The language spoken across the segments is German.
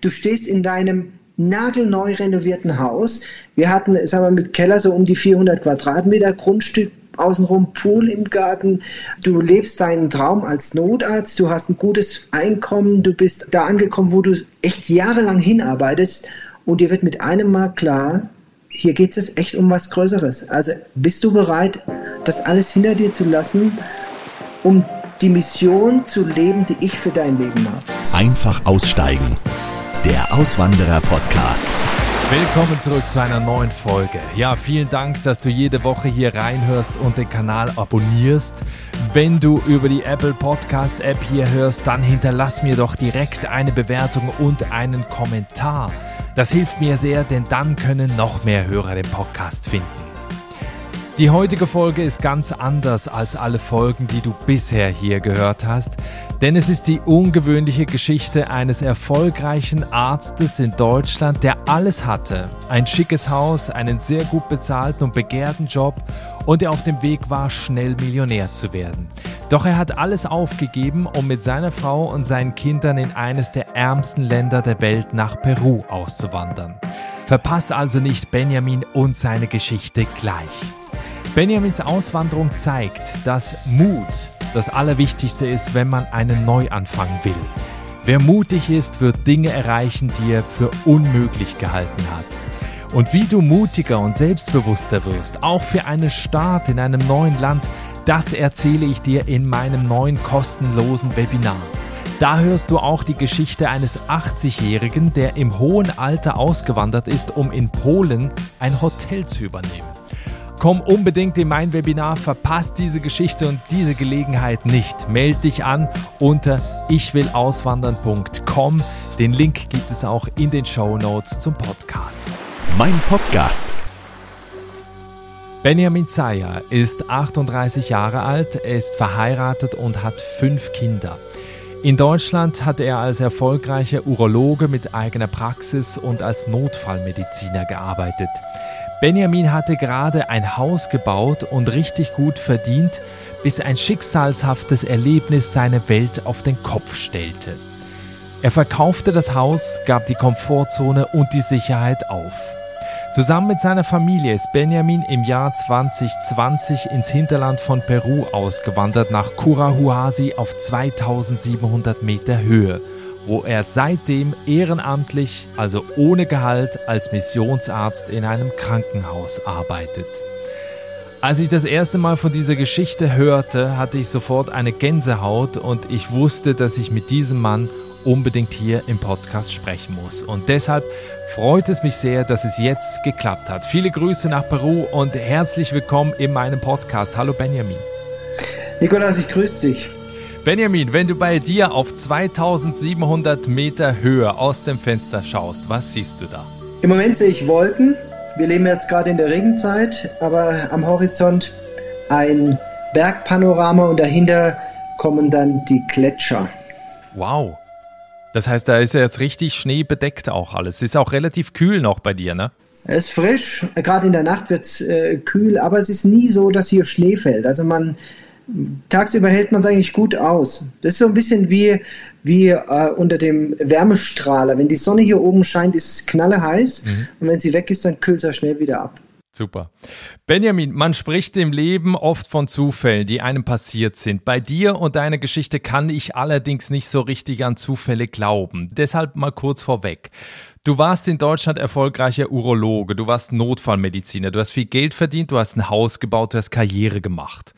Du stehst in deinem nagelneu renovierten Haus. Wir hatten, sagen wir, mit Keller so um die 400 Quadratmeter Grundstück, außenrum Pool im Garten. Du lebst deinen Traum als Notarzt, du hast ein gutes Einkommen, du bist da angekommen, wo du echt jahrelang hinarbeitest und dir wird mit einem Mal klar, hier geht es echt um was Größeres. Also bist du bereit, das alles hinter dir zu lassen, um die Mission zu leben, die ich für dein Leben habe? Einfach aussteigen. Der Auswanderer-Podcast. Willkommen zurück zu einer neuen Folge. Ja, vielen Dank, dass du jede Woche hier reinhörst und den Kanal abonnierst. Wenn du über die Apple Podcast App hier hörst, dann hinterlass mir doch direkt eine Bewertung und einen Kommentar. Das hilft mir sehr, denn dann können noch mehr Hörer den Podcast finden. Die heutige Folge ist ganz anders als alle Folgen, die du bisher hier gehört hast, denn es ist die ungewöhnliche Geschichte eines erfolgreichen Arztes in Deutschland, der alles hatte. Ein schickes Haus, einen sehr gut bezahlten und begehrten Job und der auf dem Weg war, schnell Millionär zu werden. Doch er hat alles aufgegeben, um mit seiner Frau und seinen Kindern in eines der ärmsten Länder der Welt nach Peru auszuwandern. Verpass also nicht Benjamin und seine Geschichte gleich. Benjamins Auswanderung zeigt, dass Mut das Allerwichtigste ist, wenn man einen Neuanfang will. Wer mutig ist, wird Dinge erreichen, die er für unmöglich gehalten hat. Und wie du mutiger und selbstbewusster wirst, auch für einen Start in einem neuen Land, das erzähle ich dir in meinem neuen kostenlosen Webinar. Da hörst du auch die Geschichte eines 80-Jährigen, der im hohen Alter ausgewandert ist, um in Polen ein Hotel zu übernehmen. Komm unbedingt in mein Webinar, verpasst diese Geschichte und diese Gelegenheit nicht. Meld dich an unter ichwillauswandern.com. Den Link gibt es auch in den Show Notes zum Podcast. Mein Podcast Benjamin Zeyer ist 38 Jahre alt, ist verheiratet und hat fünf Kinder. In Deutschland hat er als erfolgreicher Urologe mit eigener Praxis und als Notfallmediziner gearbeitet. Benjamin hatte gerade ein Haus gebaut und richtig gut verdient, bis ein schicksalshaftes Erlebnis seine Welt auf den Kopf stellte. Er verkaufte das Haus, gab die Komfortzone und die Sicherheit auf. Zusammen mit seiner Familie ist Benjamin im Jahr 2020 ins Hinterland von Peru ausgewandert nach Curahuasi auf 2700 Meter Höhe, wo er seitdem ehrenamtlich, also ohne Gehalt, als Missionsarzt in einem Krankenhaus arbeitet. Als ich das erste Mal von dieser Geschichte hörte, hatte ich sofort eine Gänsehaut und ich wusste, dass ich mit diesem Mann unbedingt hier im Podcast sprechen muss. Und deshalb freut es mich sehr, dass es jetzt geklappt hat. Viele Grüße nach Peru und herzlich willkommen in meinem Podcast. Hallo Benjamin. Nikolas, ich grüße dich. Benjamin, wenn du bei dir auf 2700 Meter Höhe aus dem Fenster schaust, was siehst du da? Im Moment sehe ich Wolken. Wir leben jetzt gerade in der Regenzeit, aber am Horizont ein Bergpanorama und dahinter kommen dann die Gletscher. Wow. Das heißt, da ist ja jetzt richtig schneebedeckt auch alles. Ist auch relativ kühl noch bei dir, ne? Es ist frisch, gerade in der Nacht wird es äh, kühl, aber es ist nie so, dass hier Schnee fällt. Also man tagsüber hält man es eigentlich gut aus. Das ist so ein bisschen wie, wie äh, unter dem Wärmestrahler. Wenn die Sonne hier oben scheint, ist es knalleheiß mhm. und wenn sie weg ist, dann kühlt es schnell wieder ab. Super. Benjamin, man spricht im Leben oft von Zufällen, die einem passiert sind. Bei dir und deiner Geschichte kann ich allerdings nicht so richtig an Zufälle glauben. Deshalb mal kurz vorweg. Du warst in Deutschland erfolgreicher Urologe, du warst Notfallmediziner, du hast viel Geld verdient, du hast ein Haus gebaut, du hast Karriere gemacht.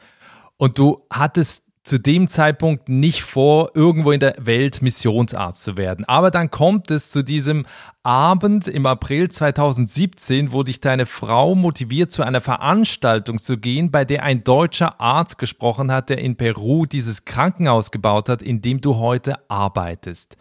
Und du hattest zu dem Zeitpunkt nicht vor, irgendwo in der Welt Missionsarzt zu werden. Aber dann kommt es zu diesem Abend im April 2017, wo dich deine Frau motiviert, zu einer Veranstaltung zu gehen, bei der ein deutscher Arzt gesprochen hat, der in Peru dieses Krankenhaus gebaut hat, in dem du heute arbeitest.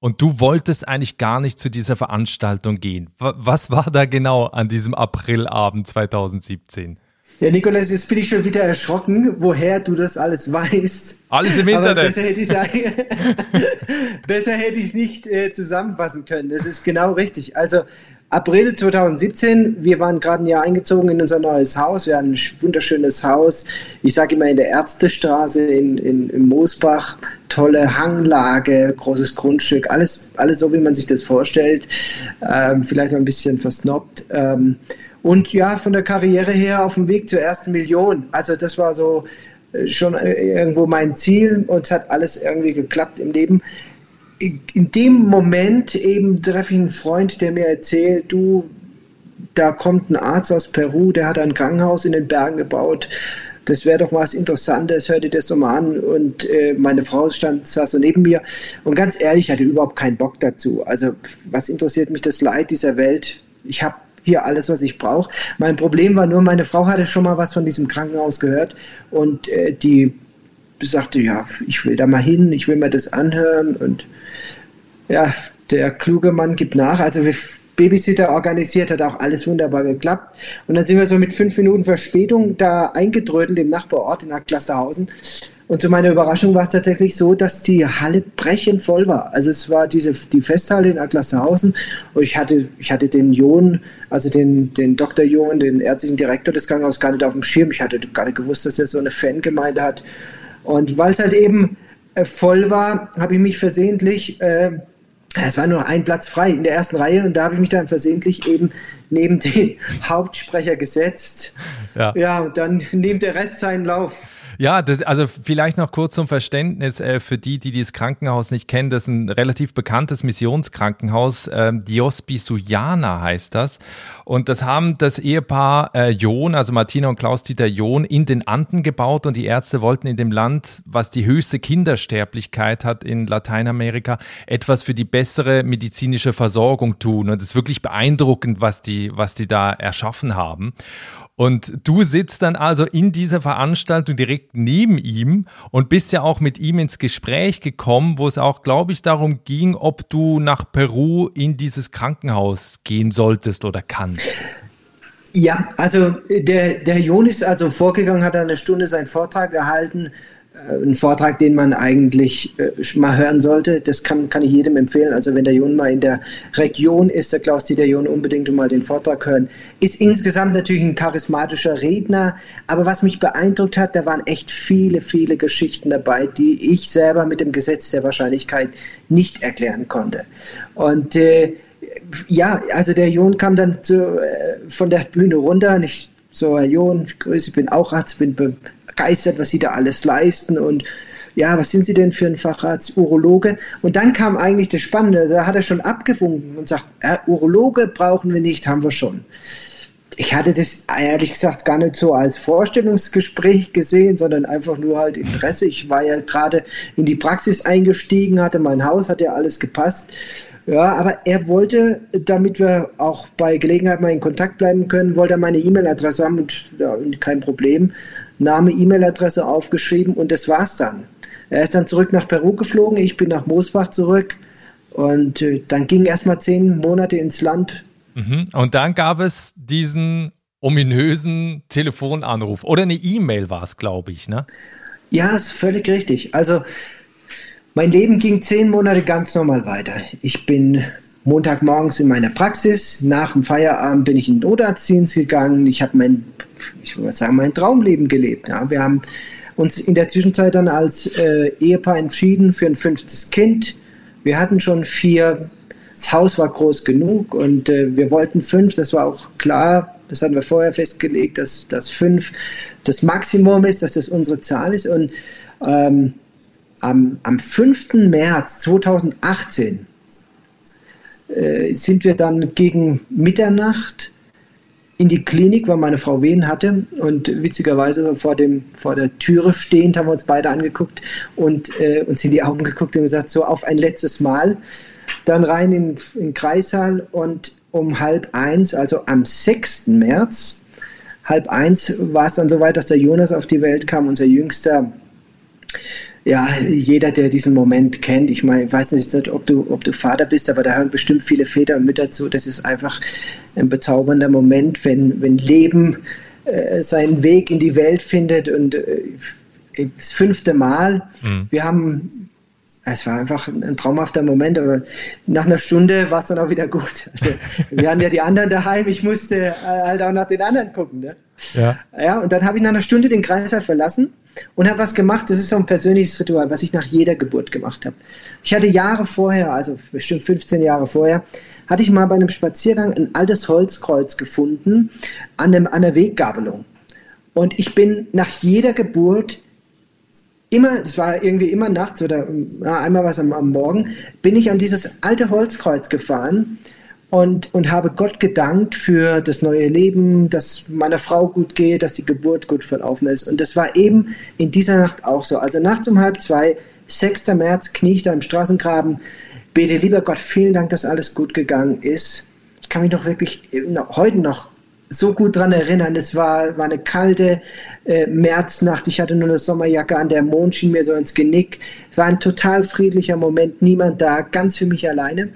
Und du wolltest eigentlich gar nicht zu dieser Veranstaltung gehen. Was war da genau an diesem Aprilabend 2017? Ja, Nikolas, jetzt bin ich schon wieder erschrocken, woher du das alles weißt. Alles im Internet. Aber besser hätte ich es besser hätte ich es nicht äh, zusammenfassen können. Das ist genau richtig. Also April 2017, wir waren gerade ein Jahr eingezogen in unser neues Haus. Wir haben ein wunderschönes Haus. Ich sage immer in der Ärztestraße in, in, in Moosbach. Tolle Hanglage, großes Grundstück, alles, alles so, wie man sich das vorstellt. Ähm, vielleicht ein bisschen versnobbt. Ähm, und ja, von der Karriere her auf dem Weg zur ersten Million. Also das war so äh, schon äh, irgendwo mein Ziel und es hat alles irgendwie geklappt im Leben in dem Moment eben treffe ich einen Freund, der mir erzählt, du, da kommt ein Arzt aus Peru, der hat ein Krankenhaus in den Bergen gebaut. Das wäre doch was Interessantes, hör dir das doch mal an. Und äh, meine Frau stand, saß so neben mir. Und ganz ehrlich, ich hatte überhaupt keinen Bock dazu. Also, was interessiert mich das Leid dieser Welt? Ich habe hier alles, was ich brauche. Mein Problem war nur, meine Frau hatte schon mal was von diesem Krankenhaus gehört und äh, die sagte, ja, ich will da mal hin, ich will mir das anhören und ja, der kluge Mann gibt nach. Also wir Babysitter organisiert, hat auch alles wunderbar geklappt. Und dann sind wir so mit fünf Minuten Verspätung da eingedrödelt im Nachbarort in Klasterhausen. Und zu meiner Überraschung war es tatsächlich so, dass die Halle brechend voll war. Also es war diese, die Festhalle in Aglasterhausen und ich hatte, ich hatte den John, also den, den Dr. John, den ärztlichen Direktor des Krankenhauses gar nicht auf dem Schirm. Ich hatte gar nicht gewusst, dass er so eine Fangemeinde hat. Und weil es halt eben äh, voll war, habe ich mich versehentlich äh, es war nur ein Platz frei in der ersten Reihe und da habe ich mich dann versehentlich eben neben den Hauptsprecher gesetzt. Ja, ja und dann nimmt der Rest seinen Lauf. Ja, das, also vielleicht noch kurz zum Verständnis äh, für die, die dieses Krankenhaus nicht kennen. Das ist ein relativ bekanntes Missionskrankenhaus. Ähm, Diospi Suyana heißt das. Und das haben das Ehepaar äh, John, also Martina und Klaus-Dieter John, in den Anden gebaut. Und die Ärzte wollten in dem Land, was die höchste Kindersterblichkeit hat in Lateinamerika, etwas für die bessere medizinische Versorgung tun. Und es ist wirklich beeindruckend, was die, was die da erschaffen haben. Und du sitzt dann also in dieser Veranstaltung direkt neben ihm und bist ja auch mit ihm ins Gespräch gekommen, wo es auch, glaube ich, darum ging, ob du nach Peru in dieses Krankenhaus gehen solltest oder kannst. Ja, also der, der Jon ist also vorgegangen, hat eine Stunde seinen Vortrag gehalten äh, ein Vortrag, den man eigentlich äh, mal hören sollte. Das kann, kann ich jedem empfehlen. Also wenn der Jon mal in der Region ist, der Klaus-Dieter Jon unbedingt mal den Vortrag hören. Ist insgesamt natürlich ein charismatischer Redner, aber was mich beeindruckt hat, da waren echt viele, viele Geschichten dabei, die ich selber mit dem Gesetz der Wahrscheinlichkeit nicht erklären konnte. Und äh, ja, also der Jon kam dann zu, äh, von der Bühne runter und ich so, Herr Jon, grüße, ich bin auch Arzt, bin begeistert, was sie da alles leisten und ja, was sind Sie denn für ein Facharzt, Urologe? Und dann kam eigentlich das Spannende, da hat er schon abgewunken und sagt, äh, Urologe brauchen wir nicht, haben wir schon. Ich hatte das ehrlich gesagt gar nicht so als Vorstellungsgespräch gesehen, sondern einfach nur halt Interesse. Ich war ja gerade in die Praxis eingestiegen, hatte mein Haus, hat ja alles gepasst. Ja, aber er wollte, damit wir auch bei Gelegenheit mal in Kontakt bleiben können, wollte er meine E-Mail-Adresse haben und ja, kein Problem. Name, E-Mail-Adresse aufgeschrieben und das war's dann. Er ist dann zurück nach Peru geflogen, ich bin nach Moosbach zurück und äh, dann ging erstmal zehn Monate ins Land. Mhm. Und dann gab es diesen ominösen Telefonanruf oder eine E-Mail war es, glaube ich, ne? Ja, ist völlig richtig. Also mein Leben ging zehn Monate ganz normal weiter. Ich bin Montagmorgens in meiner Praxis, nach dem Feierabend bin ich in den Notarztdienst gegangen. Ich habe mein ich würde sagen, mein Traumleben gelebt. Ja. Wir haben uns in der Zwischenzeit dann als äh, Ehepaar entschieden für ein fünftes Kind. Wir hatten schon vier, das Haus war groß genug und äh, wir wollten fünf, das war auch klar, das hatten wir vorher festgelegt, dass, dass fünf das Maximum ist, dass das unsere Zahl ist. Und ähm, am, am 5. März 2018 äh, sind wir dann gegen Mitternacht in die Klinik, weil meine Frau Wehen hatte und witzigerweise vor, dem, vor der Türe stehend haben wir uns beide angeguckt und äh, uns in die Augen geguckt und gesagt, so auf ein letztes Mal. Dann rein in, den Kreissaal und um halb eins, also am 6. März, halb eins war es dann soweit, dass der Jonas auf die Welt kam, unser jüngster ja, jeder, der diesen Moment kennt, ich meine, ich weiß nicht, ob du, ob du Vater bist, aber da hören bestimmt viele Väter und Mütter zu. Das ist einfach ein bezaubernder Moment, wenn, wenn Leben äh, seinen Weg in die Welt findet und äh, das fünfte Mal. Mhm. Wir haben es war einfach ein traumhafter Moment, aber nach einer Stunde war es dann auch wieder gut. Also, wir hatten ja die anderen daheim, ich musste äh, halt auch nach den anderen gucken. Ne? Ja. ja, und dann habe ich nach einer Stunde den Kreislauf verlassen und habe was gemacht. Das ist so ein persönliches Ritual, was ich nach jeder Geburt gemacht habe. Ich hatte Jahre vorher, also bestimmt 15 Jahre vorher, hatte ich mal bei einem Spaziergang ein altes Holzkreuz gefunden an, einem, an der Weggabelung. Und ich bin nach jeder Geburt immer, das war irgendwie immer nachts oder einmal was am, am Morgen, bin ich an dieses alte Holzkreuz gefahren und, und habe Gott gedankt für das neue Leben, dass meiner Frau gut geht, dass die Geburt gut verlaufen ist. Und das war eben in dieser Nacht auch so. Also nachts um halb zwei, 6. März, knie ich da im Straßengraben, bete, lieber Gott, vielen Dank, dass alles gut gegangen ist. Ich kann mich noch wirklich heute noch so gut daran erinnern. Es war, war eine kalte äh, Märznacht. Ich hatte nur eine Sommerjacke an, der Mond schien mir so ins Genick. Es war ein total friedlicher Moment, niemand da, ganz für mich alleine.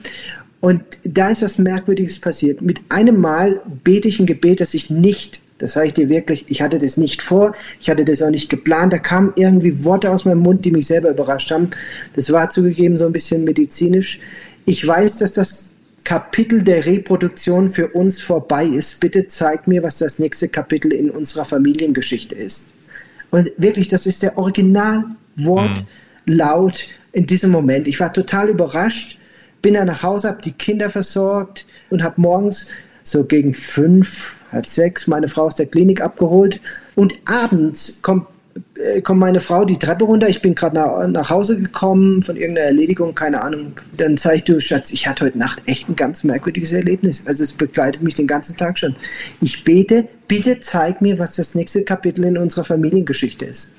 Und da ist was Merkwürdiges passiert. Mit einem Mal bete ich ein Gebet, das ich nicht, das sage ich dir wirklich, ich hatte das nicht vor, ich hatte das auch nicht geplant. Da kamen irgendwie Worte aus meinem Mund, die mich selber überrascht haben. Das war zugegeben so ein bisschen medizinisch. Ich weiß, dass das Kapitel der Reproduktion für uns vorbei ist, bitte zeig mir, was das nächste Kapitel in unserer Familiengeschichte ist. Und wirklich, das ist der Originalwort mhm. laut in diesem Moment. Ich war total überrascht, bin dann nach Hause, habe die Kinder versorgt und habe morgens so gegen fünf, halb sechs meine Frau aus der Klinik abgeholt. Und abends kommt äh, kommt meine Frau die Treppe runter, ich bin gerade nach, nach Hause gekommen von irgendeiner Erledigung, keine Ahnung. Dann zeige ich, du Schatz, ich hatte heute Nacht echt ein ganz merkwürdiges Erlebnis. Also es begleitet mich den ganzen Tag schon. Ich bete, bitte zeig mir, was das nächste Kapitel in unserer Familiengeschichte ist.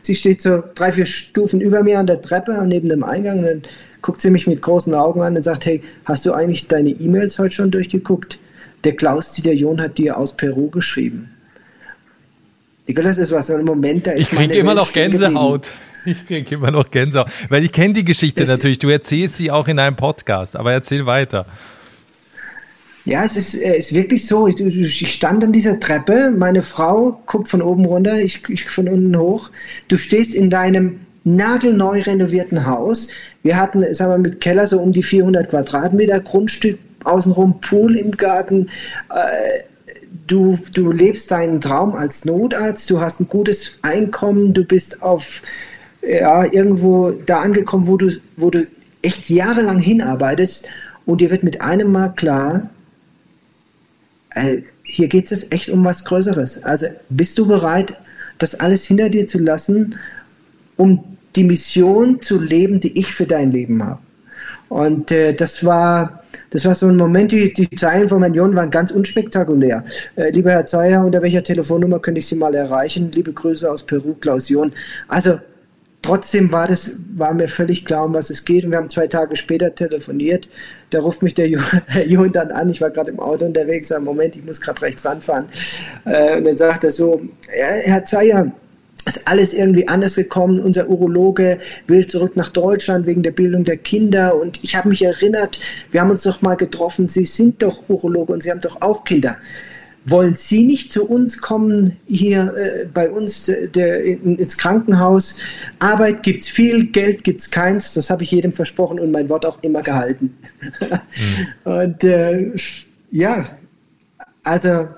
Sie steht so drei, vier Stufen über mir an der Treppe, neben dem Eingang und dann guckt sie mich mit großen Augen an und sagt, hey, hast du eigentlich deine E-Mails heute schon durchgeguckt? Der Klaus-Dieter John hat dir aus Peru geschrieben. Nicolas, das war so ein Moment, da Ich kriege immer noch Gänsehaut. Ich kriege immer noch Gänsehaut. Weil ich kenne die Geschichte das natürlich. Du erzählst sie auch in einem Podcast, aber erzähl weiter. Ja, es ist, äh, ist wirklich so. Ich, ich, stand an dieser Treppe, meine Frau guckt von oben runter, ich, ich von unten hoch. Du stehst in deinem nagelneu renovierten Haus. Wir hatten, sagen wir, mit Keller so um die 400 Quadratmeter Grundstück, außenrum Pool im Garten, äh, du, du lebst deinen Traum als Notarzt, du hast ein gutes Einkommen, du bist auf ja, irgendwo da angekommen, wo du, wo du echt jahrelang hinarbeitest und dir wird mit einem Mal klar, äh, hier geht es echt um was Größeres. Also bist du bereit, das alles hinter dir zu lassen, um die Mission zu leben, die ich für dein Leben habe? Und äh, das war das war so ein Moment, die, die Zeilen von Manion waren ganz unspektakulär. Äh, lieber Herr Zeyer, unter welcher Telefonnummer könnte ich Sie mal erreichen? Liebe Grüße aus Peru, Klaus John. Also trotzdem war das, war mir völlig klar, um was es geht. Und wir haben zwei Tage später telefoniert. Da ruft mich der Herr dann an. Ich war gerade im Auto unterwegs. Sag, Moment, ich muss gerade rechts ranfahren. Äh, und dann sagt er so, Herr Zeyer, ist alles irgendwie anders gekommen. Unser Urologe will zurück nach Deutschland wegen der Bildung der Kinder. Und ich habe mich erinnert, wir haben uns doch mal getroffen. Sie sind doch Urologe und Sie haben doch auch Kinder. Wollen Sie nicht zu uns kommen, hier äh, bei uns äh, der, in, ins Krankenhaus? Arbeit gibt es viel, Geld gibt es keins. Das habe ich jedem versprochen und mein Wort auch immer gehalten. mhm. Und äh, ja, also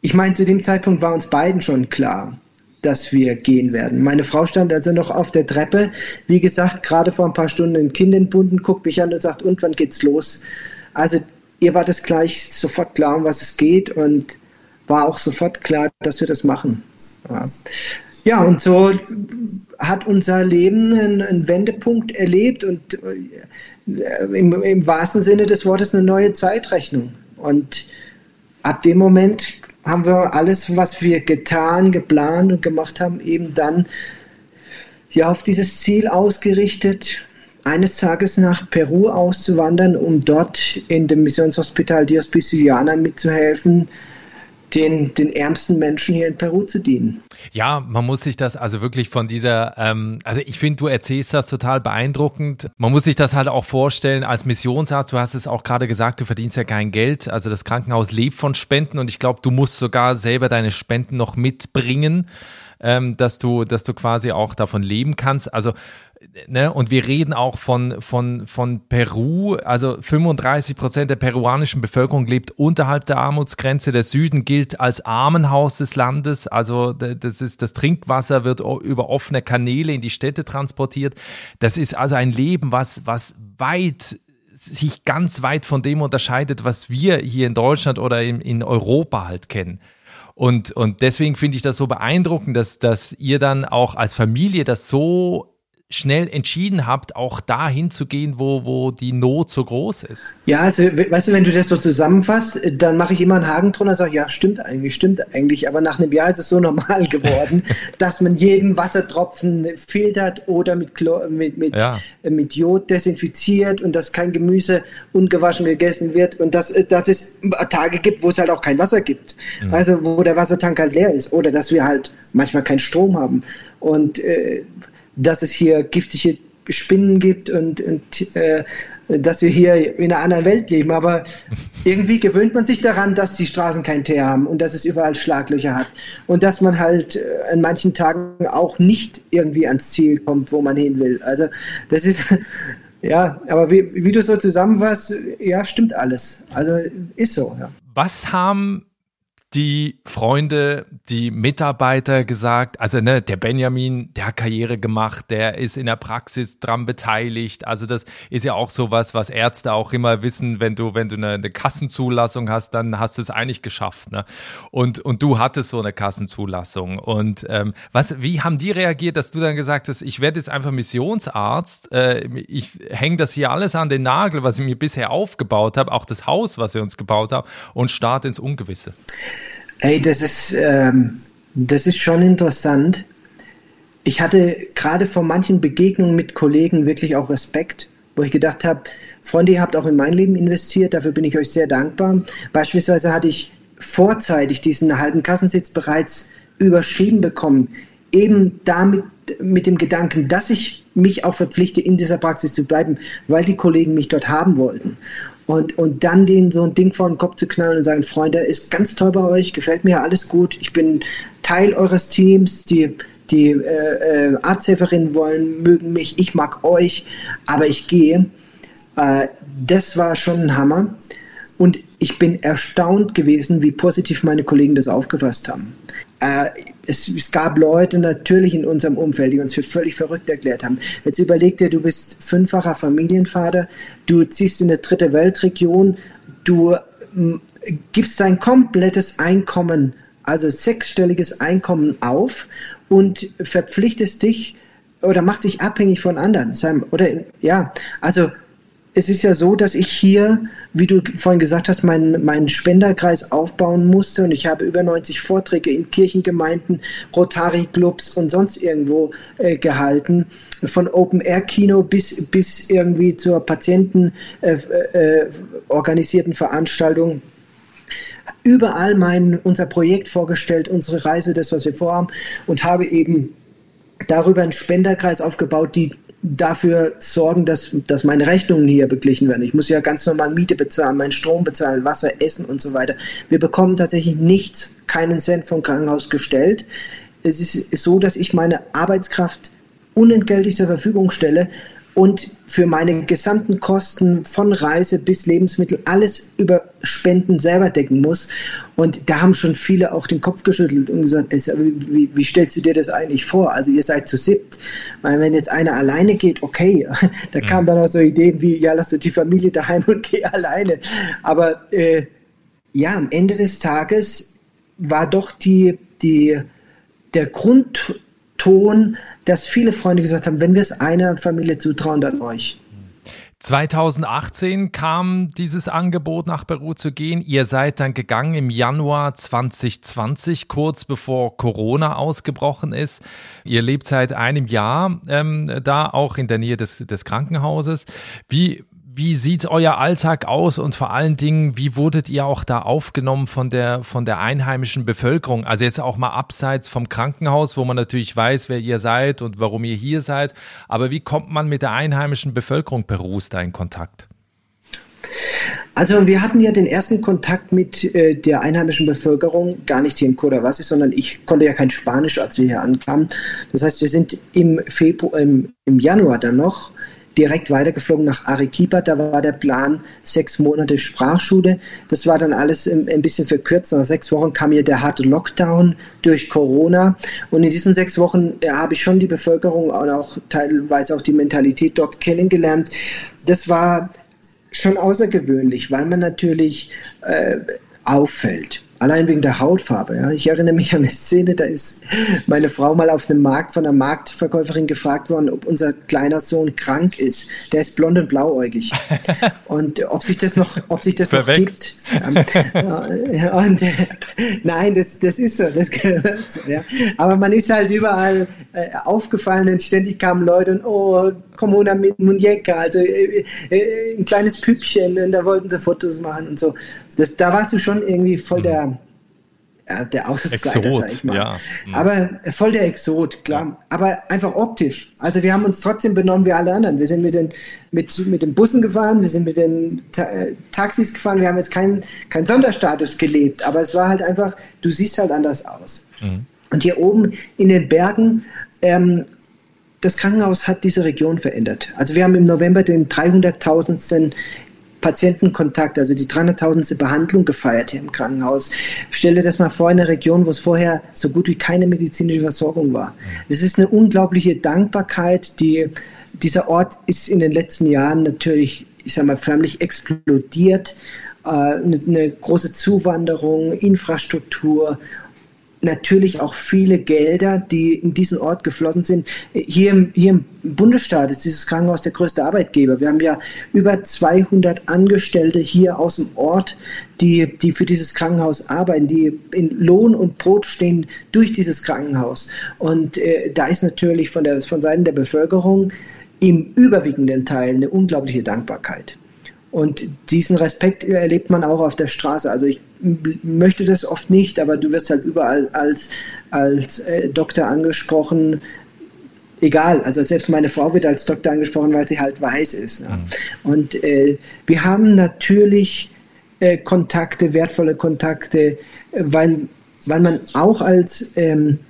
ich meine, zu dem Zeitpunkt war uns beiden schon klar, dass wir gehen werden. Meine Frau stand also noch auf der Treppe, wie gesagt, gerade vor ein paar Stunden ein Kind entbunden, guckt mich an und sagt, und wann geht's los? Also ihr war das gleich sofort klar, um was es geht und war auch sofort klar, dass wir das machen. Ja, ja und so hat unser Leben einen, einen Wendepunkt erlebt und äh, im, im wahrsten Sinne des Wortes eine neue Zeitrechnung. Und ab dem Moment haben wir alles, was wir getan, geplant und gemacht haben, eben dann ja auf dieses Ziel ausgerichtet, eines Tages nach Peru auszuwandern, um dort in dem Missionshospital Dios Pisciana mitzuhelfen, den, den ärmsten Menschen hier in Peru zu dienen. Ja, man muss sich das also wirklich von dieser, ähm, also ich finde, du erzählst das total beeindruckend. Man muss sich das halt auch vorstellen als Missionsarzt. Du hast es auch gerade gesagt, du verdienst ja kein Geld. Also das Krankenhaus lebt von Spenden und ich glaube, du musst sogar selber deine Spenden noch mitbringen. Ähm, dass du, dass du quasi auch davon leben kannst. Also Ne? Und wir reden auch von, von, von Peru. Also 35 Prozent der peruanischen Bevölkerung lebt unterhalb der Armutsgrenze. Der Süden gilt als Armenhaus des Landes. Also das, ist, das Trinkwasser wird über offene Kanäle in die Städte transportiert. Das ist also ein Leben, was, was weit sich ganz weit von dem unterscheidet, was wir hier in Deutschland oder in, in Europa halt kennen. Und, und deswegen finde ich das so beeindruckend, dass, dass ihr dann auch als Familie das so schnell entschieden habt, auch dahin zu gehen, wo, wo die Not so groß ist? Ja, also weißt du, wenn du das so zusammenfasst, dann mache ich immer einen Haken drunter und sage, ja, stimmt eigentlich, stimmt eigentlich. Aber nach einem Jahr ist es so normal geworden, dass man jeden Wassertropfen filtert oder mit, Chlor, mit, mit, ja. mit Jod desinfiziert und dass kein Gemüse ungewaschen gegessen wird und dass, dass es Tage gibt, wo es halt auch kein Wasser gibt. Mhm. Also wo der Wassertank halt leer ist oder dass wir halt manchmal keinen Strom haben. Und äh, dass es hier giftige Spinnen gibt und, und äh, dass wir hier in einer anderen Welt leben. Aber irgendwie gewöhnt man sich daran, dass die Straßen kein Teer haben und dass es überall Schlaglöcher hat. Und dass man halt äh, an manchen Tagen auch nicht irgendwie ans Ziel kommt, wo man hin will. Also das ist, ja, aber wie, wie du so zusammenfasst, ja, stimmt alles. Also ist so, ja. Was haben die Freunde, die Mitarbeiter gesagt, also ne, der Benjamin, der hat Karriere gemacht, der ist in der Praxis dran beteiligt. Also das ist ja auch sowas, was Ärzte auch immer wissen, wenn du, wenn du eine, eine Kassenzulassung hast, dann hast du es eigentlich geschafft. Ne? Und, und du hattest so eine Kassenzulassung. Und ähm, was, wie haben die reagiert, dass du dann gesagt hast, ich werde jetzt einfach Missionsarzt, äh, ich hänge das hier alles an den Nagel, was ich mir bisher aufgebaut habe, auch das Haus, was wir uns gebaut haben, und starte ins Ungewisse? Hey, das ist, ähm, das ist schon interessant. Ich hatte gerade vor manchen Begegnungen mit Kollegen wirklich auch Respekt, wo ich gedacht habe, Freunde, ihr habt auch in mein Leben investiert, dafür bin ich euch sehr dankbar. Beispielsweise hatte ich vorzeitig diesen halben Kassensitz bereits überschrieben bekommen, eben damit mit dem Gedanken, dass ich mich auch verpflichte, in dieser Praxis zu bleiben, weil die Kollegen mich dort haben wollten. Und, und dann denen so ein Ding vor den Kopf zu knallen und sagen, Freunde, ist ganz toll bei euch, gefällt mir alles gut, ich bin Teil eures Teams, die, die äh, äh, Arzthelferinnen wollen, mögen mich, ich mag euch, aber ich gehe. Äh, das war schon ein Hammer. Und ich bin erstaunt gewesen, wie positiv meine Kollegen das aufgefasst haben. Äh, es, es, gab Leute natürlich in unserem Umfeld, die uns für völlig verrückt erklärt haben. Jetzt überleg dir, du bist fünffacher Familienvater, du ziehst in eine dritte Weltregion, du gibst dein komplettes Einkommen, also sechsstelliges Einkommen auf und verpflichtest dich oder machst dich abhängig von anderen. Oder ja, also es ist ja so, dass ich hier, wie du vorhin gesagt hast, meinen, meinen Spenderkreis aufbauen musste. Und ich habe über 90 Vorträge in Kirchengemeinden, Rotary-Clubs und sonst irgendwo äh, gehalten, von Open-Air-Kino bis, bis irgendwie zur Patienten äh, äh, organisierten Veranstaltung. Überall mein, unser Projekt vorgestellt, unsere Reise, das, was wir vorhaben. Und habe eben darüber einen Spenderkreis aufgebaut, die dafür sorgen, dass, dass meine Rechnungen hier beglichen werden. Ich muss ja ganz normal Miete bezahlen, meinen Strom bezahlen, Wasser, Essen und so weiter. Wir bekommen tatsächlich nichts, keinen Cent vom Krankenhaus gestellt. Es ist so, dass ich meine Arbeitskraft unentgeltlich zur Verfügung stelle und für meine gesamten Kosten von Reise bis Lebensmittel alles über Spenden selber decken muss. Und da haben schon viele auch den Kopf geschüttelt und gesagt, wie, wie stellst du dir das eigentlich vor? Also ihr seid zu siebt. Weil wenn jetzt einer alleine geht, okay, da kamen dann auch so Ideen wie, ja, lass du die Familie daheim und geh alleine. Aber äh, ja, am Ende des Tages war doch die, die, der Grundton, dass viele Freunde gesagt haben, wenn wir es einer Familie zutrauen, dann euch. 2018 kam dieses Angebot nach Peru zu gehen. Ihr seid dann gegangen im Januar 2020, kurz bevor Corona ausgebrochen ist. Ihr lebt seit einem Jahr ähm, da, auch in der Nähe des, des Krankenhauses. Wie, wie sieht euer Alltag aus und vor allen Dingen, wie wurdet ihr auch da aufgenommen von der, von der einheimischen Bevölkerung? Also jetzt auch mal abseits vom Krankenhaus, wo man natürlich weiß, wer ihr seid und warum ihr hier seid. Aber wie kommt man mit der einheimischen Bevölkerung Perus da in Kontakt? Also wir hatten ja den ersten Kontakt mit äh, der einheimischen Bevölkerung, gar nicht hier in Kodawasi, sondern ich konnte ja kein Spanisch, als wir hier ankamen. Das heißt, wir sind im, Februar, im, im Januar dann noch direkt weitergeflogen nach Arequipa. Da war der Plan sechs Monate Sprachschule. Das war dann alles ein bisschen verkürzt. Nach sechs Wochen kam hier der harte Lockdown durch Corona. Und in diesen sechs Wochen ja, habe ich schon die Bevölkerung und auch teilweise auch die Mentalität dort kennengelernt. Das war schon außergewöhnlich, weil man natürlich äh, auffällt. Allein wegen der Hautfarbe. Ja. Ich erinnere mich an eine Szene, da ist meine Frau mal auf dem Markt von einer Marktverkäuferin gefragt worden, ob unser kleiner Sohn krank ist. Der ist blond und blauäugig. Und ob sich das noch, ob sich das noch gibt. und, äh, nein, das, das ist so, das gehört so. Ja. Aber man ist halt überall äh, aufgefallen und ständig kamen Leute und oh, Kommuna mit Munjeka, also äh, äh, ein kleines Püppchen und da wollten sie Fotos machen und so. Das, da warst du schon irgendwie voll der, ja, der Außenseiter, sag ich mal. Ja. Mhm. Aber voll der Exot, klar. Ja. Aber einfach optisch. Also wir haben uns trotzdem benommen wie alle anderen. Wir sind mit den, mit, mit den Bussen gefahren, wir sind mit den Ta äh, Taxis gefahren, wir haben jetzt keinen kein Sonderstatus gelebt, aber es war halt einfach, du siehst halt anders aus. Mhm. Und hier oben in den Bergen ähm, das Krankenhaus hat diese Region verändert. Also wir haben im November den 300.000. Patientenkontakt, also die 300.000. Behandlung gefeiert hier im Krankenhaus. Stelle das mal vor in einer Region, wo es vorher so gut wie keine medizinische Versorgung war. Das ist eine unglaubliche Dankbarkeit, die dieser Ort ist in den letzten Jahren natürlich, ich sag mal, förmlich explodiert. Äh, eine, eine große Zuwanderung, Infrastruktur natürlich auch viele Gelder, die in diesen Ort geflossen sind. Hier im, hier im Bundesstaat ist dieses Krankenhaus der größte Arbeitgeber. Wir haben ja über 200 Angestellte hier aus dem Ort, die, die für dieses Krankenhaus arbeiten, die in Lohn und Brot stehen durch dieses Krankenhaus. Und äh, da ist natürlich von, der, von Seiten der Bevölkerung im überwiegenden Teil eine unglaubliche Dankbarkeit. Und diesen Respekt erlebt man auch auf der Straße. Also ich möchte das oft nicht, aber du wirst halt überall als, als äh, Doktor angesprochen. Egal, also selbst meine Frau wird als Doktor angesprochen, weil sie halt weiß ist. Ne? Mhm. Und äh, wir haben natürlich äh, Kontakte, wertvolle Kontakte, weil, weil man auch als ähm,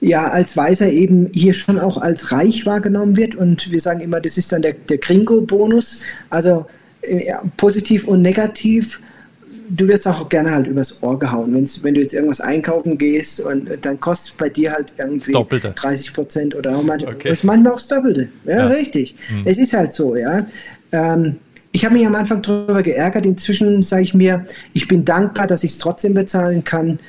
ja, als Weißer eben hier schon auch als reich wahrgenommen wird. Und wir sagen immer, das ist dann der, der Gringo-Bonus. Also ja, positiv und negativ. Du wirst auch gerne halt übers Ohr gehauen. Wenn's, wenn du jetzt irgendwas einkaufen gehst und dann kostet es bei dir halt irgendwie 30 Prozent oder manchmal, okay. ist manchmal auch das Doppelte. Ja, ja. richtig. Hm. Es ist halt so, ja. Ähm, ich habe mich am Anfang darüber geärgert. Inzwischen sage ich mir, ich bin dankbar, dass ich es trotzdem bezahlen kann.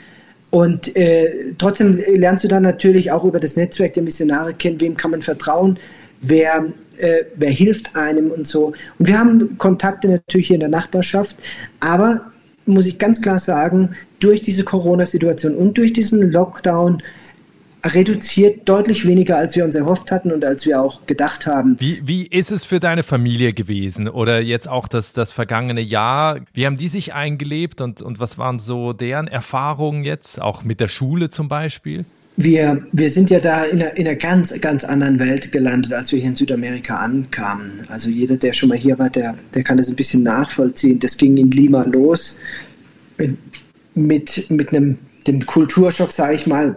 Und äh, trotzdem lernst du dann natürlich auch über das Netzwerk der Missionare kennen, wem kann man vertrauen, wer äh, wer hilft einem und so. Und wir haben Kontakte natürlich hier in der Nachbarschaft, aber muss ich ganz klar sagen, durch diese Corona-Situation und durch diesen Lockdown reduziert deutlich weniger, als wir uns erhofft hatten und als wir auch gedacht haben. Wie, wie ist es für deine Familie gewesen oder jetzt auch das, das vergangene Jahr? Wie haben die sich eingelebt und, und was waren so deren Erfahrungen jetzt, auch mit der Schule zum Beispiel? Wir, wir sind ja da in einer, in einer ganz, ganz anderen Welt gelandet, als wir hier in Südamerika ankamen. Also jeder, der schon mal hier war, der, der kann das ein bisschen nachvollziehen. Das ging in Lima los mit, mit einem dem Kulturschock, sage ich mal.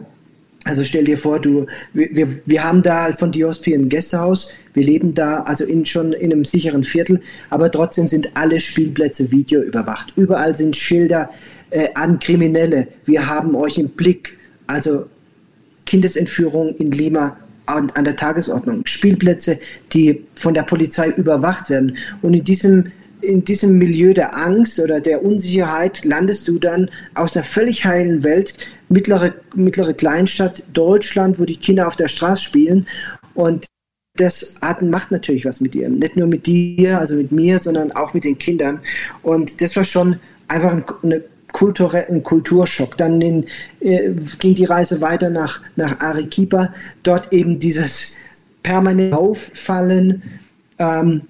Also stell dir vor, du, wir, wir haben da von Diospi ein Gästehaus, wir leben da also in, schon in einem sicheren Viertel, aber trotzdem sind alle Spielplätze videoüberwacht. Überall sind Schilder äh, an Kriminelle. Wir haben euch im Blick. Also Kindesentführung in Lima an, an der Tagesordnung. Spielplätze, die von der Polizei überwacht werden. Und in diesem in diesem Milieu der Angst oder der Unsicherheit landest du dann aus einer völlig heilen Welt, mittlere, mittlere Kleinstadt Deutschland, wo die Kinder auf der Straße spielen. Und das hat, macht natürlich was mit dir. Nicht nur mit dir, also mit mir, sondern auch mit den Kindern. Und das war schon einfach eine kulturellen Kulturschock. Dann in, äh, ging die Reise weiter nach, nach Arequipa, dort eben dieses permanente Auffallen, ähm,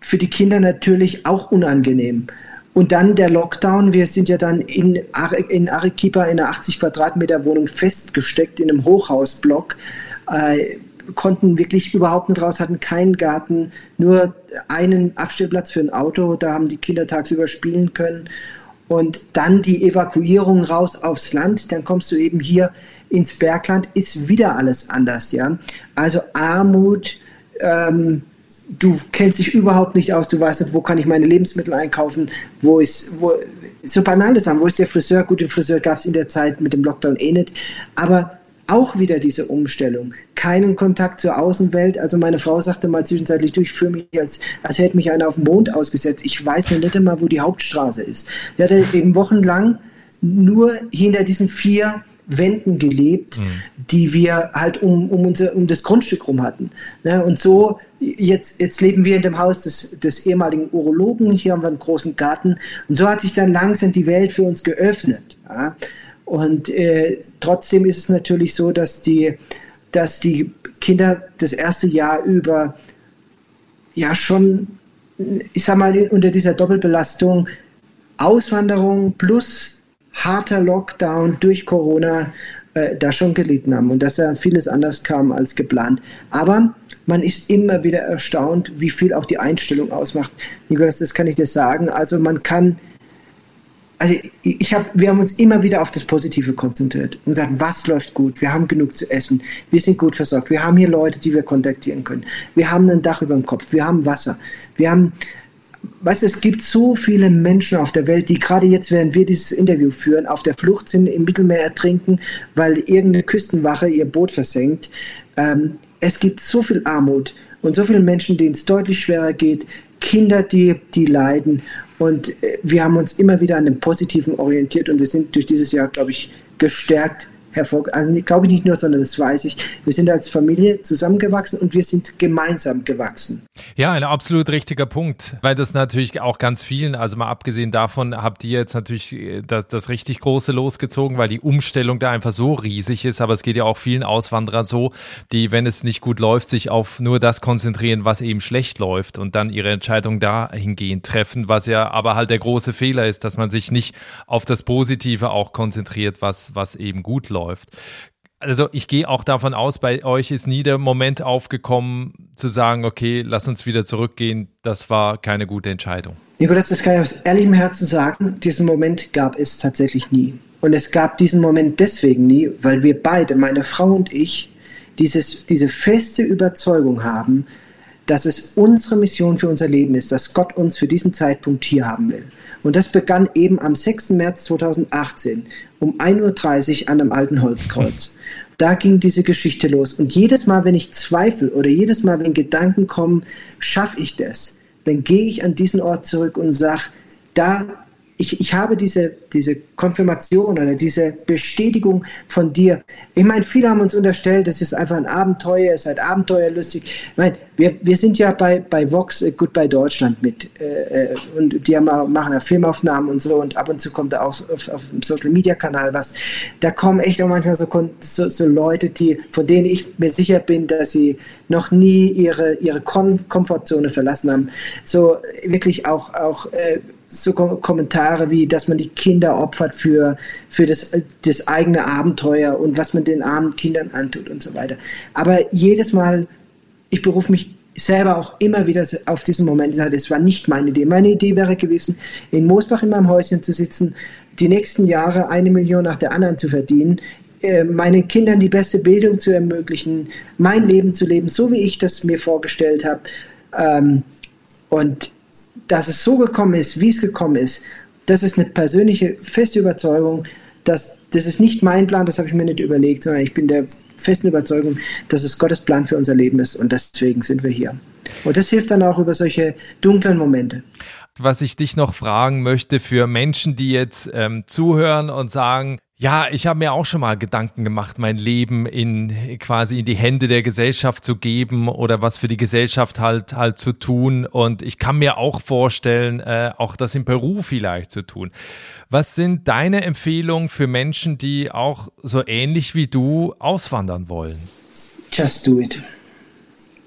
für die Kinder natürlich auch unangenehm. Und dann der Lockdown. Wir sind ja dann in, Are in Arequipa in einer 80 Quadratmeter Wohnung festgesteckt in einem Hochhausblock. Äh, konnten wirklich überhaupt nicht raus, hatten keinen Garten, nur einen Abstellplatz für ein Auto, da haben die Kinder tagsüber spielen können. Und dann die Evakuierung raus aufs Land, dann kommst du eben hier ins Bergland, ist wieder alles anders, ja. Also Armut, ähm, du kennst dich überhaupt nicht aus, du weißt nicht, wo kann ich meine Lebensmittel einkaufen, wo ist, wo, so banale Sachen, wo ist der Friseur? Gut, den Friseur gab es in der Zeit mit dem Lockdown eh nicht, aber auch wieder diese Umstellung. Keinen Kontakt zur Außenwelt. Also meine Frau sagte mal zwischenzeitlich, du, ich fühle mich, als, als hätte mich einer auf dem Mond ausgesetzt. Ich weiß noch nicht einmal, wo die Hauptstraße ist. Der hatte eben wochenlang nur hinter diesen vier Wänden gelebt, mhm. die wir halt um, um, unser, um das Grundstück rum hatten. Ne? Und so, jetzt, jetzt leben wir in dem Haus des, des ehemaligen Urologen, hier haben wir einen großen Garten. Und so hat sich dann langsam die Welt für uns geöffnet. Ja? Und äh, trotzdem ist es natürlich so, dass die, dass die Kinder das erste Jahr über ja schon, ich sag mal, unter dieser Doppelbelastung Auswanderung plus harter Lockdown durch Corona äh, da schon gelitten haben und dass da vieles anders kam als geplant. Aber man ist immer wieder erstaunt, wie viel auch die Einstellung ausmacht. Nikolas, das kann ich dir sagen. Also man kann also ich hab, wir haben uns immer wieder auf das Positive konzentriert und gesagt, was läuft gut? Wir haben genug zu essen, wir sind gut versorgt, wir haben hier Leute, die wir kontaktieren können, wir haben ein Dach über dem Kopf, wir haben Wasser, wir haben, weißt du, es gibt so viele Menschen auf der Welt, die gerade jetzt, während wir dieses Interview führen, auf der Flucht sind, im Mittelmeer ertrinken, weil irgendeine Küstenwache ihr Boot versenkt. Ähm, es gibt so viel Armut und so viele Menschen, denen es deutlich schwerer geht, Kinder, die, die leiden. Und äh, wir haben uns immer wieder an dem Positiven orientiert und wir sind durch dieses Jahr, glaube ich, gestärkt hervor, also glaube ich nicht nur, sondern das weiß ich. Wir sind als Familie zusammengewachsen und wir sind gemeinsam gewachsen. Ja, ein absolut richtiger Punkt, weil das natürlich auch ganz vielen, also mal abgesehen davon, habt ihr jetzt natürlich äh, das, das richtig große losgezogen, weil die Umstellung da einfach so riesig ist, aber es geht ja auch vielen Auswanderern so, die, wenn es nicht gut läuft, sich auf nur das konzentrieren, was eben schlecht läuft und dann ihre Entscheidung dahingehend treffen, was ja aber halt der große Fehler ist, dass man sich nicht auf das Positive auch konzentriert, was, was eben gut läuft läuft. Also ich gehe auch davon aus, bei euch ist nie der Moment aufgekommen zu sagen, okay, lass uns wieder zurückgehen, das war keine gute Entscheidung. Nikolas, das kann ich aus ehrlichem Herzen sagen, diesen Moment gab es tatsächlich nie. Und es gab diesen Moment deswegen nie, weil wir beide, meine Frau und ich, dieses, diese feste Überzeugung haben, dass es unsere Mission für unser Leben ist, dass Gott uns für diesen Zeitpunkt hier haben will. Und das begann eben am 6. März 2018 um 1.30 Uhr an einem alten Holzkreuz. Da ging diese Geschichte los. Und jedes Mal, wenn ich zweifle oder jedes Mal, wenn Gedanken kommen, schaffe ich das, dann gehe ich an diesen Ort zurück und sage, da ich, ich habe diese, diese Konfirmation oder diese Bestätigung von dir. Ich meine, viele haben uns unterstellt, das ist einfach ein Abenteuer, ihr seid abenteuerlustig. Ich meine, wir, wir sind ja bei, bei Vox äh, Goodbye Deutschland mit äh, äh und die haben, machen ja Filmaufnahmen und so und ab und zu kommt da auch auf, auf dem Social Media Kanal was. Da kommen echt auch manchmal so, so, so Leute, die, von denen ich mir sicher bin, dass sie noch nie ihre, ihre Kom Komfortzone verlassen haben. So wirklich auch, auch äh, so Kommentare wie, dass man die Kinder opfert für, für das, das eigene Abenteuer und was man den armen Kindern antut und so weiter. Aber jedes Mal, ich berufe mich selber auch immer wieder auf diesen Moment. Es war nicht meine Idee. Meine Idee wäre gewesen, in Moosbach in meinem Häuschen zu sitzen, die nächsten Jahre eine Million nach der anderen zu verdienen, äh, meinen Kindern die beste Bildung zu ermöglichen, mein Leben zu leben, so wie ich das mir vorgestellt habe. Ähm, und dass es so gekommen ist, wie es gekommen ist, das ist eine persönliche, feste Überzeugung, dass das ist nicht mein Plan, das habe ich mir nicht überlegt, sondern ich bin der festen Überzeugung, dass es Gottes Plan für unser Leben ist und deswegen sind wir hier. Und das hilft dann auch über solche dunklen Momente. Was ich dich noch fragen möchte für Menschen, die jetzt ähm, zuhören und sagen, ja, ich habe mir auch schon mal Gedanken gemacht, mein Leben in quasi in die Hände der Gesellschaft zu geben oder was für die Gesellschaft halt halt zu tun. Und ich kann mir auch vorstellen, äh, auch das in Peru vielleicht zu tun. Was sind deine Empfehlungen für Menschen, die auch so ähnlich wie du auswandern wollen? Just do it.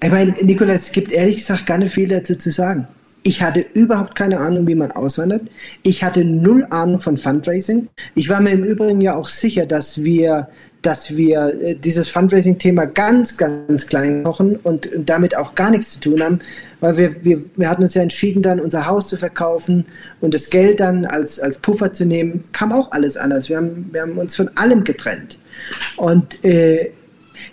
Ich meine, Nikolas, es gibt ehrlich gesagt gar nicht viel dazu zu sagen. Ich hatte überhaupt keine Ahnung, wie man auswandert. Ich hatte null Ahnung von Fundraising. Ich war mir im Übrigen ja auch sicher, dass wir dass wir äh, dieses Fundraising-Thema ganz, ganz klein kochen und damit auch gar nichts zu tun haben, weil wir, wir, wir hatten uns ja entschieden, dann unser Haus zu verkaufen und das Geld dann als, als Puffer zu nehmen, kam auch alles anders. Wir haben, wir haben uns von allem getrennt. Und äh,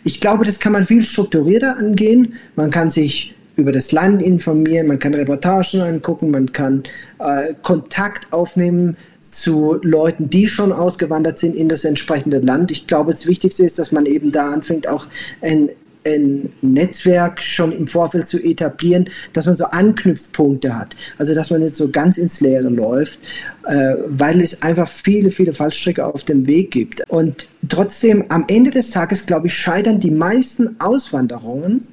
ich glaube, das kann man viel strukturierter angehen. Man kann sich über das Land informieren, man kann Reportagen angucken, man kann äh, Kontakt aufnehmen zu Leuten, die schon ausgewandert sind in das entsprechende Land. Ich glaube, das Wichtigste ist, dass man eben da anfängt, auch ein, ein Netzwerk schon im Vorfeld zu etablieren, dass man so Anknüpfpunkte hat. Also dass man nicht so ganz ins Leere läuft, äh, weil es einfach viele, viele Fallstricke auf dem Weg gibt. Und trotzdem, am Ende des Tages, glaube ich, scheitern die meisten Auswanderungen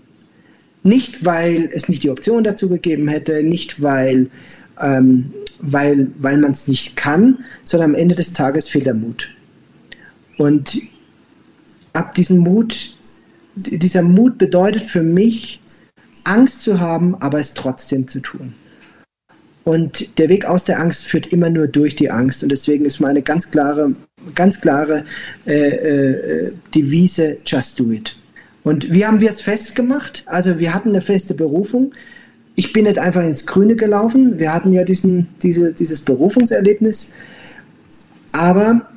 nicht, weil es nicht die Option dazu gegeben hätte, nicht weil ähm, weil, weil man es nicht kann, sondern am Ende des Tages fehlt der Mut. Und ab diesem Mut, dieser Mut bedeutet für mich, Angst zu haben, aber es trotzdem zu tun. Und der Weg aus der Angst führt immer nur durch die Angst. Und deswegen ist meine ganz klare, ganz klare äh, äh, Devise, just do it. Und wie haben wir es festgemacht? Also wir hatten eine feste Berufung ich bin nicht einfach ins Grüne gelaufen. Wir hatten ja diesen, diese, dieses Berufungserlebnis. Aber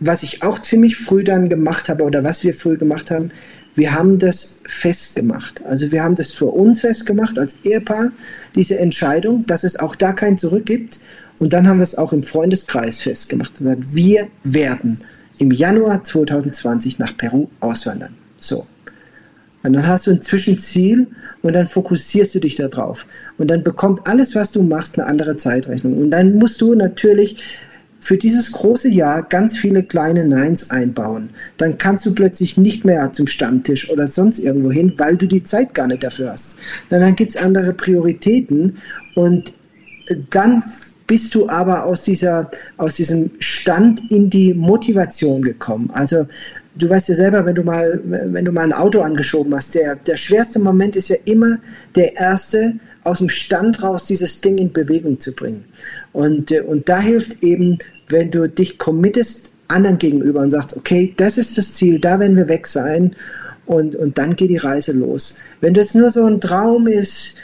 was ich auch ziemlich früh dann gemacht habe oder was wir früh gemacht haben, wir haben das festgemacht. Also wir haben das für uns festgemacht als Ehepaar, diese Entscheidung, dass es auch da kein Zurück gibt. Und dann haben wir es auch im Freundeskreis festgemacht. Wir werden im Januar 2020 nach Peru auswandern. So. Und dann hast du ein Zwischenziel und dann fokussierst du dich darauf. Und dann bekommt alles, was du machst, eine andere Zeitrechnung. Und dann musst du natürlich für dieses große Jahr ganz viele kleine Neins einbauen. Dann kannst du plötzlich nicht mehr zum Stammtisch oder sonst irgendwo hin, weil du die Zeit gar nicht dafür hast. Und dann gibt es andere Prioritäten und dann bist du aber aus, dieser, aus diesem Stand in die Motivation gekommen. Also du weißt ja selber, wenn du mal, wenn du mal ein Auto angeschoben hast, der, der schwerste Moment ist ja immer der erste, aus dem Stand raus dieses Ding in Bewegung zu bringen. Und, äh, und da hilft eben, wenn du dich committest anderen gegenüber und sagst, okay, das ist das Ziel, da werden wir weg sein und, und dann geht die Reise los. Wenn das nur so ein Traum ist,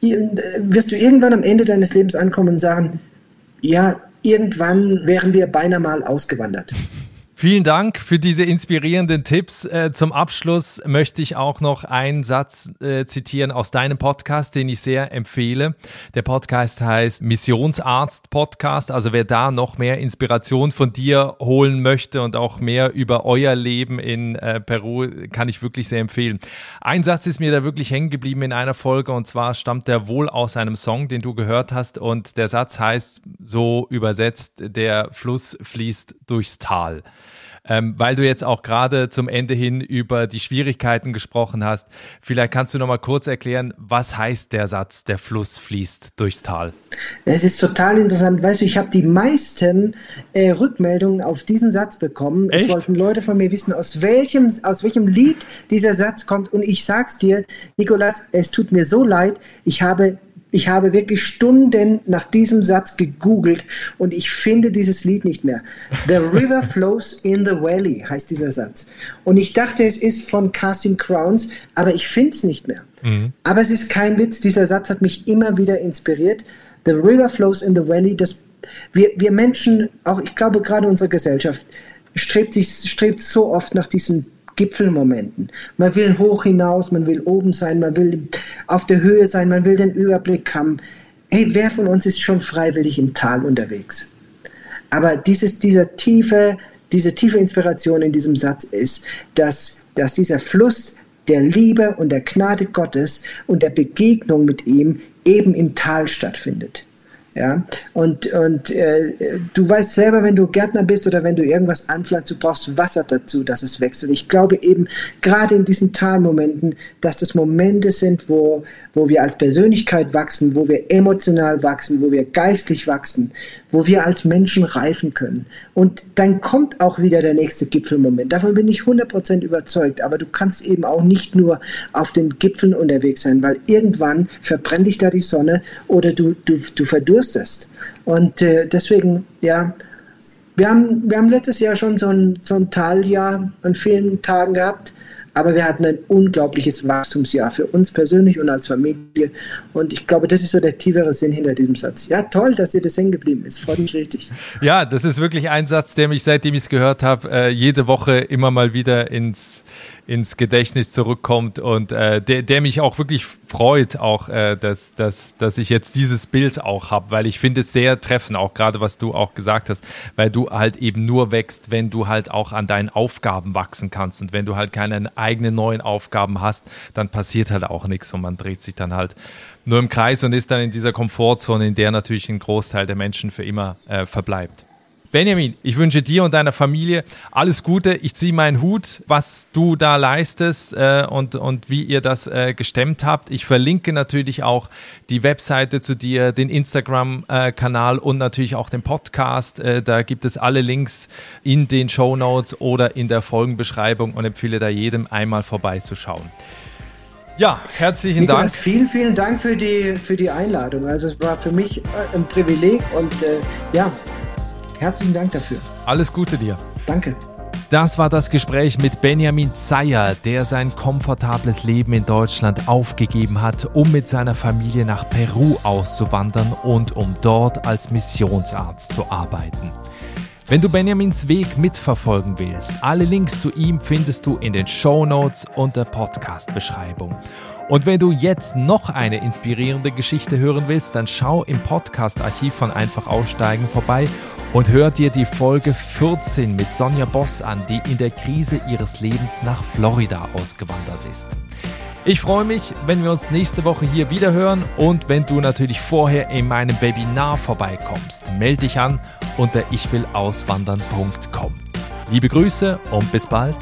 wirst du irgendwann am Ende deines Lebens ankommen und sagen, ja, irgendwann wären wir beinahe mal ausgewandert. Vielen Dank für diese inspirierenden Tipps. Äh, zum Abschluss möchte ich auch noch einen Satz äh, zitieren aus deinem Podcast, den ich sehr empfehle. Der Podcast heißt Missionsarzt Podcast. Also wer da noch mehr Inspiration von dir holen möchte und auch mehr über euer Leben in äh, Peru, kann ich wirklich sehr empfehlen. Ein Satz ist mir da wirklich hängen geblieben in einer Folge und zwar stammt der wohl aus einem Song, den du gehört hast und der Satz heißt so übersetzt, der Fluss fließt durchs Tal. Ähm, weil du jetzt auch gerade zum Ende hin über die Schwierigkeiten gesprochen hast, vielleicht kannst du noch mal kurz erklären, was heißt der Satz, der Fluss fließt durchs Tal? Es ist total interessant. Weißt du, ich habe die meisten äh, Rückmeldungen auf diesen Satz bekommen. Echt? Es wollten Leute von mir wissen, aus welchem, aus welchem Lied dieser Satz kommt. Und ich sag's dir, Nikolas, es tut mir so leid. Ich habe ich habe wirklich Stunden nach diesem Satz gegoogelt und ich finde dieses Lied nicht mehr. The river flows in the valley heißt dieser Satz. Und ich dachte, es ist von Casting Crowns, aber ich finde es nicht mehr. Mhm. Aber es ist kein Witz, dieser Satz hat mich immer wieder inspiriert. The river flows in the valley, das, wir, wir Menschen, auch ich glaube gerade unsere Gesellschaft, strebt, sich, strebt so oft nach diesem Gipfelmomenten. Man will hoch hinaus, man will oben sein, man will auf der Höhe sein, man will den Überblick haben. Hey, wer von uns ist schon freiwillig im Tal unterwegs? Aber dieses, dieser tiefe, diese tiefe Inspiration in diesem Satz ist, dass, dass dieser Fluss der Liebe und der Gnade Gottes und der Begegnung mit ihm eben im Tal stattfindet. Ja, und, und äh, du weißt selber, wenn du Gärtner bist oder wenn du irgendwas anpflanzt, du brauchst Wasser dazu, dass es wächst. Und ich glaube eben gerade in diesen Talmomenten, dass das Momente sind, wo, wo wir als Persönlichkeit wachsen, wo wir emotional wachsen, wo wir geistlich wachsen, wo wir als Menschen reifen können. Und dann kommt auch wieder der nächste Gipfelmoment. Davon bin ich 100% überzeugt. Aber du kannst eben auch nicht nur auf den Gipfeln unterwegs sein, weil irgendwann verbrennt dich da die Sonne oder du, du, du verdurstest. Und äh, deswegen, ja, Wir haben, wir haben letztes Jahr schon so ein, so ein Taljahr an vielen Tagen gehabt. Aber wir hatten ein unglaubliches Wachstumsjahr für uns persönlich und als Familie. Und ich glaube, das ist so der tiefere Sinn hinter diesem Satz. Ja, toll, dass ihr das hängen geblieben ist. Freut mich richtig. Ja, das ist wirklich ein Satz, der mich, seitdem ich es gehört habe, äh, jede Woche immer mal wieder ins ins Gedächtnis zurückkommt und äh, der, der mich auch wirklich freut, auch äh, dass, dass, dass ich jetzt dieses Bild auch habe, weil ich finde es sehr treffend, auch gerade was du auch gesagt hast, weil du halt eben nur wächst, wenn du halt auch an deinen Aufgaben wachsen kannst und wenn du halt keine eigenen neuen Aufgaben hast, dann passiert halt auch nichts und man dreht sich dann halt nur im Kreis und ist dann in dieser Komfortzone, in der natürlich ein Großteil der Menschen für immer äh, verbleibt. Benjamin, ich wünsche dir und deiner Familie alles Gute. Ich ziehe meinen Hut, was du da leistest äh, und, und wie ihr das äh, gestemmt habt. Ich verlinke natürlich auch die Webseite zu dir, den Instagram-Kanal und natürlich auch den Podcast. Äh, da gibt es alle Links in den Show Notes oder in der Folgenbeschreibung und empfehle da jedem einmal vorbeizuschauen. Ja, herzlichen Nikolaus, Dank. Vielen, vielen Dank für die, für die Einladung. Also es war für mich äh, ein Privileg und äh, ja, Herzlichen Dank dafür. Alles Gute dir. Danke. Das war das Gespräch mit Benjamin Zeyer, der sein komfortables Leben in Deutschland aufgegeben hat, um mit seiner Familie nach Peru auszuwandern und um dort als Missionsarzt zu arbeiten. Wenn du Benjamins Weg mitverfolgen willst, alle Links zu ihm findest du in den Show Notes und der Podcast-Beschreibung. Und wenn du jetzt noch eine inspirierende Geschichte hören willst, dann schau im Podcast-Archiv von Einfach Aussteigen vorbei und hör dir die Folge 14 mit Sonja Boss an, die in der Krise ihres Lebens nach Florida ausgewandert ist. Ich freue mich, wenn wir uns nächste Woche hier wieder hören und wenn du natürlich vorher in meinem Webinar vorbeikommst. Melde dich an unter ichwillauswandern.com. Liebe Grüße und bis bald,